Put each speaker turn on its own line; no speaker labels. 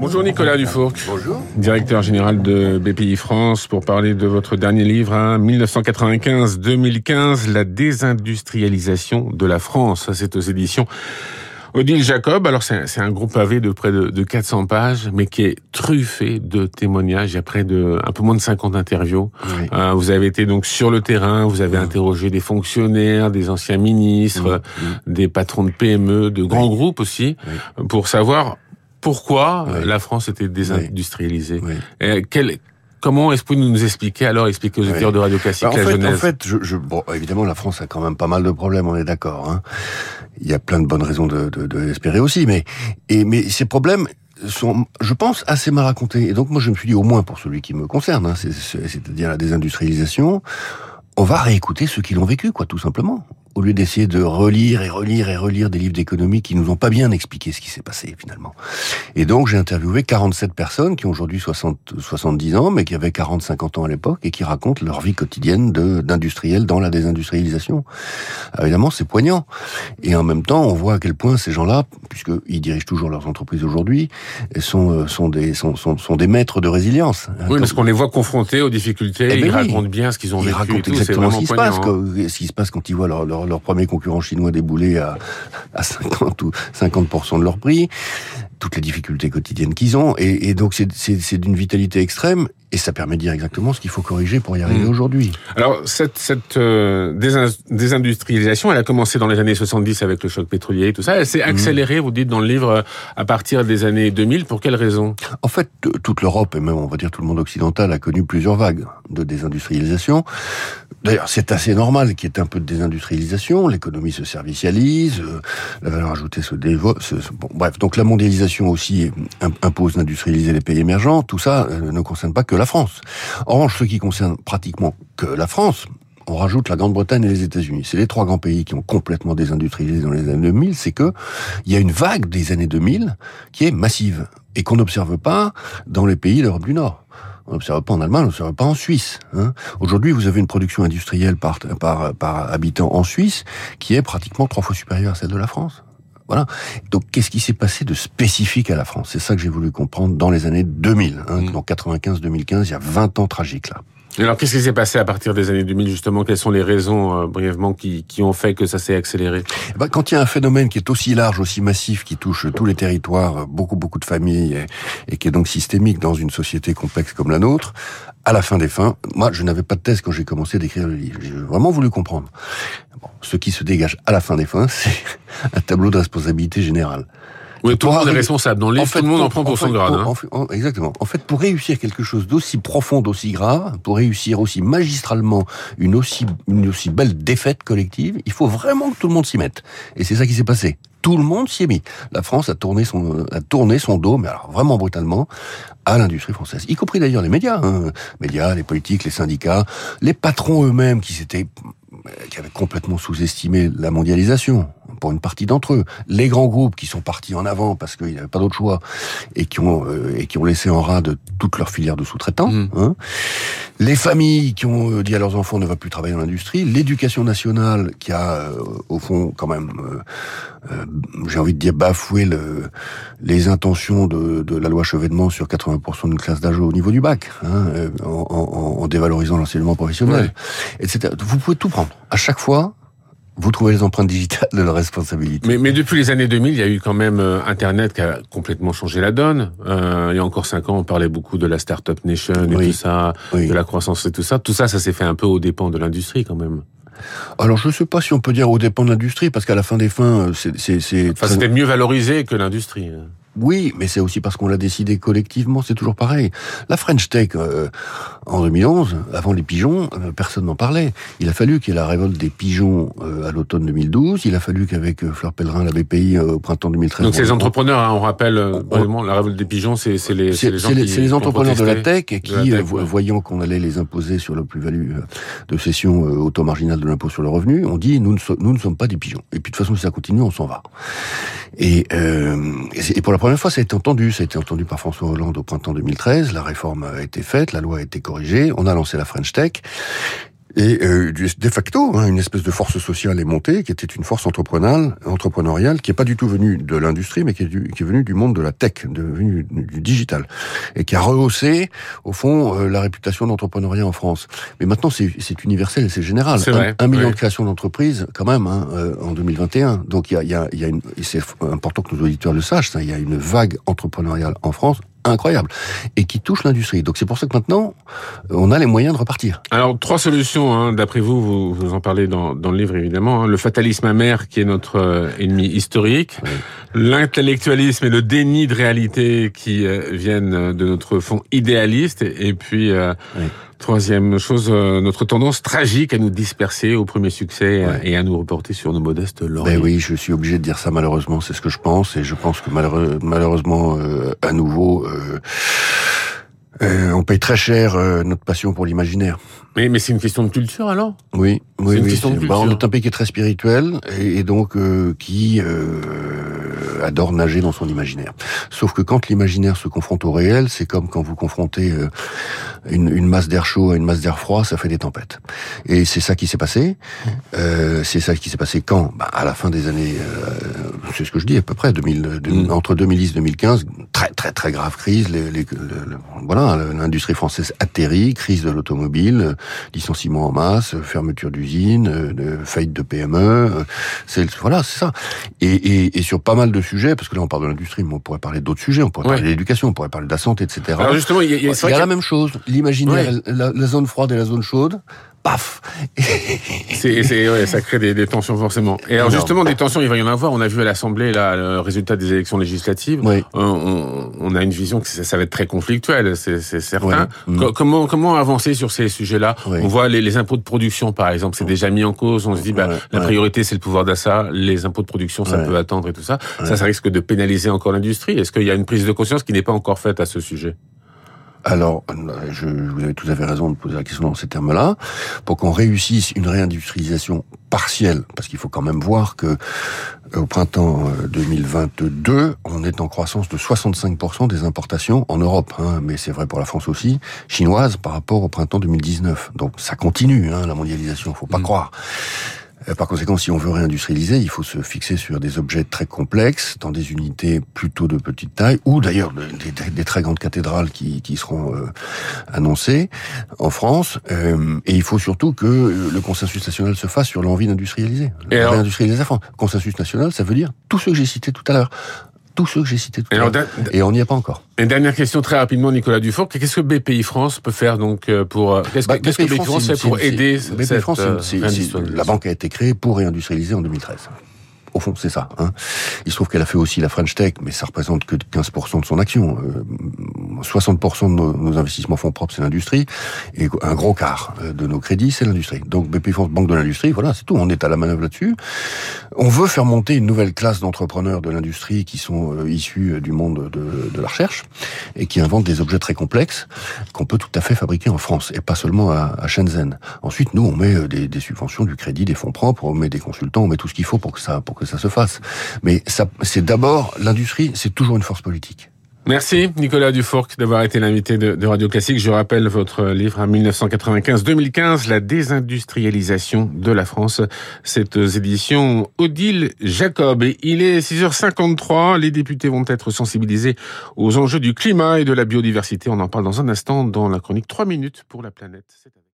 Bonjour Nicolas Dufourc.
Bonjour.
Directeur général de BPI France pour parler de votre dernier livre, hein, 1995-2015, la désindustrialisation de la France. C'est aux éditions Odile Jacob, alors c'est un groupe pavé de près de, 400 pages, mais qui est truffé de témoignages. Il y a près de un peu moins de 50 interviews. Euh, vous avez été donc sur le terrain, vous avez interrogé des fonctionnaires, des anciens ministres, des patrons de PME, de grands groupes aussi, pour savoir pourquoi la France était désindustrialisée. Et quel, Comment est-ce que vous nous expliquer alors, expliquer aux auditeurs de Radio Classique
bah,
la
fait, En fait, je, je, bon, évidemment, la France a quand même pas mal de problèmes, on est d'accord. Hein. Il y a plein de bonnes raisons de, de, de l'espérer aussi, mais et mais ces problèmes sont, je pense, assez mal racontés. Et donc moi, je me suis dit, au moins pour celui qui me concerne, hein, c'est-à-dire la désindustrialisation, on va réécouter ceux qui l'ont vécu, quoi, tout simplement au lieu d'essayer de relire et relire et relire des livres d'économie qui nous ont pas bien expliqué ce qui s'est passé finalement. Et donc j'ai interviewé 47 personnes qui ont aujourd'hui 60 70 ans mais qui avaient 40 50 ans à l'époque et qui racontent leur vie quotidienne d'industriels dans la désindustrialisation. évidemment, c'est poignant. Et en même temps, on voit à quel point ces gens-là puisqu'ils dirigent toujours leurs entreprises aujourd'hui sont euh, sont des sont, sont, sont des maîtres de résilience.
Oui, parce qu'on les voit confrontés aux difficultés, eh ils ben racontent bien ce qu'ils ont
ils
vécu
racontent exactement ce qui se passe, hein. ce qui se passe quand ils voient leur, leur leur premier concurrent chinois déboulé à, à 50 ou 50% de leur prix, toutes les difficultés quotidiennes qu'ils ont, et, et donc c'est d'une vitalité extrême. Et ça permet de dire exactement ce qu'il faut corriger pour y arriver mmh. aujourd'hui.
Alors, cette, cette euh, désindustrialisation, elle a commencé dans les années 70 avec le choc pétrolier et tout ça. Elle s'est mmh. accélérée, vous dites dans le livre, à partir des années 2000. Pour quelles raisons
En fait, toute l'Europe, et même on va dire tout le monde occidental, a connu plusieurs vagues de désindustrialisation. D'ailleurs, c'est assez normal qu'il y ait un peu de désindustrialisation. L'économie se servicialise, euh, la valeur ajoutée se développe. bon, bref, donc la mondialisation aussi impose d'industrialiser les pays émergents. Tout ça euh, ne concerne pas que la France. Orange, ce qui concerne pratiquement que la France, on rajoute la Grande-Bretagne et les États-Unis. C'est les trois grands pays qui ont complètement désindustrialisé dans les années 2000. C'est que il y a une vague des années 2000 qui est massive et qu'on n'observe pas dans les pays d'Europe du Nord. On n'observe pas en Allemagne, on n'observe pas en Suisse. Hein. Aujourd'hui, vous avez une production industrielle par habitant en Suisse qui est pratiquement trois fois supérieure à celle de la France. Voilà. Donc, qu'est-ce qui s'est passé de spécifique à la France? C'est ça que j'ai voulu comprendre dans les années 2000. Hein, mmh. 95-2015, il y a 20 ans tragiques là.
Alors, qu'est-ce qui s'est passé à partir des années 2000, justement? Quelles sont les raisons, euh, brièvement, qui, qui, ont fait que ça s'est accéléré?
Eh ben, Quand il y a un phénomène qui est aussi large, aussi massif, qui touche tous les territoires, beaucoup, beaucoup de familles, et, qui est donc systémique dans une société complexe comme la nôtre, à la fin des fins, moi, je n'avais pas de thèse quand j'ai commencé d'écrire le livre. J'ai vraiment voulu comprendre. Bon, ce qui se dégage à la fin des fins, c'est un tableau de responsabilité générale.
Oui, tout le monde est responsable. Dans livre, tout le monde en prend pour son grade.
Hein. exactement. En fait, pour réussir quelque chose d'aussi profond, d'aussi grave, pour réussir aussi magistralement une aussi, une aussi belle défaite collective, il faut vraiment que tout le monde s'y mette. Et c'est ça qui s'est passé. Tout le monde s'y est mis. La France a tourné son, a tourné son dos, mais alors vraiment brutalement, à l'industrie française, y compris d'ailleurs les médias, hein. médias, les politiques, les syndicats, les patrons eux-mêmes qui s'étaient qui avaient complètement sous-estimé la mondialisation pour une partie d'entre eux. Les grands groupes qui sont partis en avant parce qu'il n'y avait pas d'autre choix et qui ont euh, et qui ont laissé en rade toute leur filière de sous-traitants. Mmh. Hein. Les familles qui ont euh, dit à leurs enfants on ne va plus travailler dans l'industrie. L'éducation nationale qui a euh, au fond quand même, j'ai envie de dire bafoué le, les intentions de, de, la loi Chevènement sur 80% d'une classe d'âge au niveau du bac, hein, en, en, en, dévalorisant l'enseignement professionnel, etc. Vous pouvez tout prendre. À chaque fois, vous trouvez les empreintes digitales de la responsabilité.
Mais, mais, depuis les années 2000, il y a eu quand même euh, Internet qui a complètement changé la donne. Euh, il y a encore cinq ans, on parlait beaucoup de la Startup Nation et tout ça, de la croissance et tout ça. Tout ça, ça s'est fait un peu aux dépens de l'industrie quand même.
Alors je ne sais pas si on peut dire aux dépens de l'industrie, parce qu'à la fin des fins, c'est...
Enfin, c'était mieux valorisé que l'industrie.
Oui, mais c'est aussi parce qu'on l'a décidé collectivement, c'est toujours pareil. La French Tech, euh, en 2011, avant les pigeons, euh, personne n'en parlait. Il a fallu qu'il y ait la révolte des pigeons euh, à l'automne 2012, il a fallu qu'avec Fleur Pellerin, la BPI, au printemps 2013...
Donc ces entrepreneurs, hein, on rappelle vraiment, la révolte des pigeons, c'est les, les gens
C'est les entrepreneurs de la tech qui, voyant qu'on allait les imposer sur la plus-value de cession au taux marginal de l'impôt sur le revenu, ont dit, nous ne, nous ne sommes pas des pigeons. Et puis de toute façon, si ça continue, on s'en va. Et, et pour la première fois, ça a été entendu. Ça a été entendu par François Hollande au printemps 2013. La réforme a été faite, la loi a été corrigée. On a lancé la French Tech. Et euh, de facto, hein, une espèce de force sociale est montée, qui était une force entrepreneuriale, entrepreneuriale qui est pas du tout venue de l'industrie, mais qui est, qui est venue du monde de la tech, de, venue du digital, et qui a rehaussé, au fond, euh, la réputation d'entrepreneuriat en France. Mais maintenant, c'est universel et c'est général.
Un,
un, million de créations d'entreprises, quand même, hein, euh, en 2021. Donc, il y a, y a, y a une, c'est important que nos auditeurs le sachent, il y a une vague entrepreneuriale en France incroyable et qui touche l'industrie. Donc c'est pour ça que maintenant, on a les moyens de repartir.
Alors trois solutions, hein, d'après vous, vous, vous en parlez dans, dans le livre évidemment. Hein. Le fatalisme amer qui est notre euh, ennemi historique, l'intellectualisme et le déni de réalité qui euh, viennent de notre fond idéaliste, et, puis euh, Troisième chose, euh, notre tendance tragique à nous disperser au premier succès et à nous reporter sur nos modestes lauriers.
Ben oui, je suis obligé de dire ça malheureusement, c'est ce que je pense, et je pense que malheureusement, euh, à nouveau, euh, euh, on paye très cher euh, notre passion pour l'imaginaire.
Mais, mais c'est une question de culture alors?
Oui, oui, oui. Bah, on est un pays qui est très spirituel et, donc euh, qui adore nager dans son imaginaire. Sauf que quand l'imaginaire se confronte au réel, c'est comme quand vous confrontez une, une, masse d'air chaud à une masse d'air froid, ça fait des tempêtes. Et c'est ça qui s'est passé. c'est ça qui s'est passé quand bah, À la fin des années, c'est ce que je dis à peu près, 2000, mm. entre 2010 et 2015, très très très grave crise. Les, les, voilà l'industrie française atterrit, crise de l'automobile, licenciement en masse, fermeture d'usines, euh, faillite de PME, euh, c'est voilà, c'est ça. Et, et, et, sur pas mal de parce que là on parle de l'industrie, mais on pourrait parler d'autres sujets, on pourrait parler de l'éducation, on pourrait parler de la santé, etc.
Alors justement, il y a,
il y a, la même chose, l'imaginaire, la, zone froide et la zone chaude paf
c'est, c'est, ouais, ça crée des, des, tensions forcément. Et alors justement, des tensions, il va y en avoir. On a vu à l'Assemblée là le résultat des élections législatives.
Oui.
Euh, on, on, a une vision que ça, ça va être très conflictuel, c'est, certain. Mm. Comment comment avancer sur ces sujets-là? On voit les, les, impôts de production, par exemple, c'est déjà mis en cause. On se dit, bah, la priorité c'est le pouvoir d'achat, les impôts de production ça peut attendre et tout ça. Ça, ça risque de pénaliser encore l'industrie. Est-ce qu'il y a une prise de conscience qui n'est pas encore faite à ce sujet?
Alors, je, vous avez tout à fait raison de poser la question dans ces termes-là. Pour qu'on réussisse une réindustrialisation partielle, parce qu'il faut quand même voir que au printemps 2022, euh, on est en croissance de 65% des importations en Europe, hein, mais c'est vrai pour la France aussi, chinoise par rapport au printemps 2019. Donc ça continue, hein, la mondialisation, faut pas mm. croire. Euh, par conséquent, si on veut réindustrialiser, il faut se fixer sur des objets très complexes, dans des unités plutôt de petite taille, ou d'ailleurs des, très grandes cathédrales qui, seront euh, annoncées en France. Euh, et il faut surtout que le consensus national se fasse sur l'envie d'industrialiser. Réindustrialiser la France. Consensus national, ça veut dire tout ce que j'ai cité tout à l'heure tous ceux que j'ai cités tout à l'heure. Et on n'y est pas encore.
Une dernière question très rapidement, Nicolas Dufour. Qu'est-ce que BPI France peut faire donc euh, pour euh, qu'est-ce que, bah, BPI, France fait pour aider
BPI France, euh, la banque a été créée pour réindustrialiser en 2013. Au c'est ça. Hein. Il se trouve qu'elle a fait aussi la French Tech, mais ça représente que 15% de son action. 60% de nos, investissements fonds propres, c'est l'industrie, et un gros quart de nos crédits, c'est l'industrie. Donc France, Banque de l'industrie, voilà, c'est tout. On est à la manœuvre là-dessus. On veut faire monter une nouvelle classe d'entrepreneurs de l'industrie qui sont euh, issus euh, du monde de, la recherche et qui inventent des objets très complexes qu'on peut tout à fait fabriquer en France et pas seulement à, Shenzhen. Ensuite, nous, on met euh, des, subventions, du crédit, des fonds propres, on met des consultants, on met tout ce qu'il faut pour que ça ça se fasse. Mais c'est d'abord l'industrie, c'est toujours une force politique.
Merci Nicolas Dufourc d'avoir été l'invité de, Radio Classique. Je rappelle votre livre à 1995-2015, La désindustrialisation de la France. Cette édition Odile Jacob. Il est 6h53. Les députés vont être sensibilisés aux enjeux du climat et de la biodiversité. On en parle dans un instant dans la chronique 3 minutes pour la planète.